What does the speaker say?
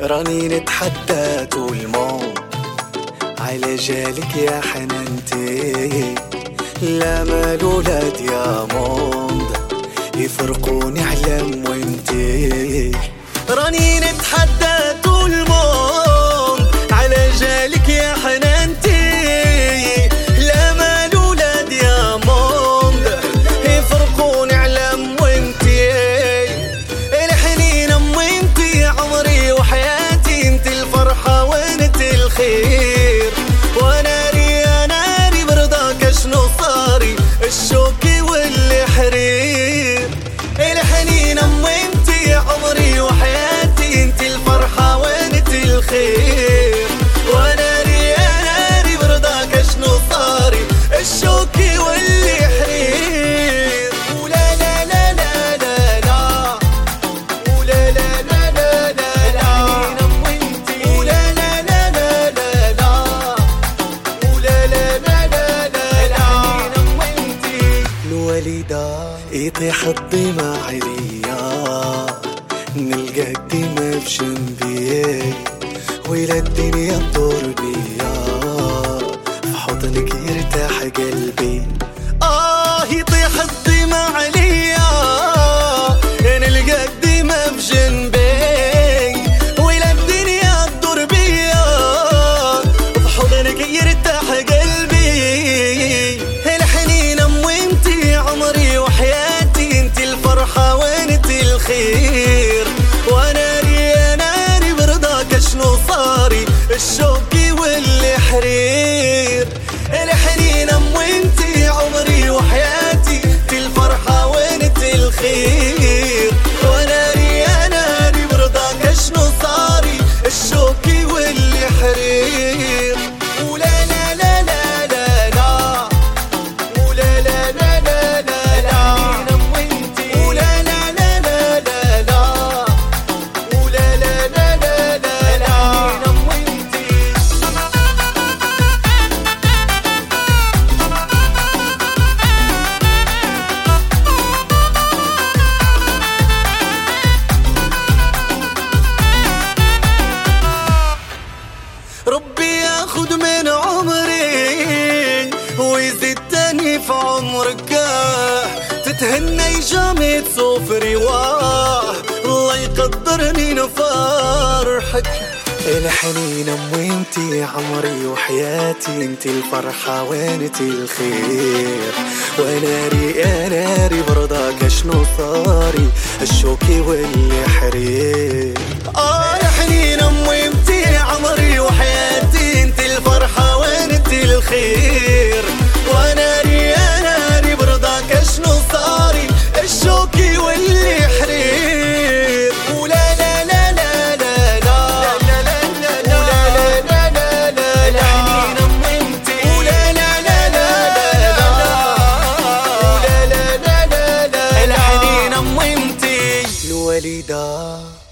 راني نتحدى طول الموت على جالك يا حنانتي لا مال ولاد يا موند. يفرقوني علم وانتي راني نتحدى والحرير الحنين ام وإنتي عمري وحياتي انت الفرحة وانت الخير. الوالدة يطيح الضيمة عليا نلقى الدمى في جنبي ولا الدنيا تدور بيا في حضنك يرتاح قلبي. آه يطيح في عمرك؟ تتهني جامي تصوف رواه الله يقدرني نفرحك. الحنين امي انتي عمري وحياتي. إنتي الفرحة وانتي الخير؟ وأنا ري أنا ري برضاك اشنو صاري؟ الشوكي واللي حرير. آه الحنين امي انتي عمري وحياتي. إنتي الفرحة وانتي الخير؟ 美丽的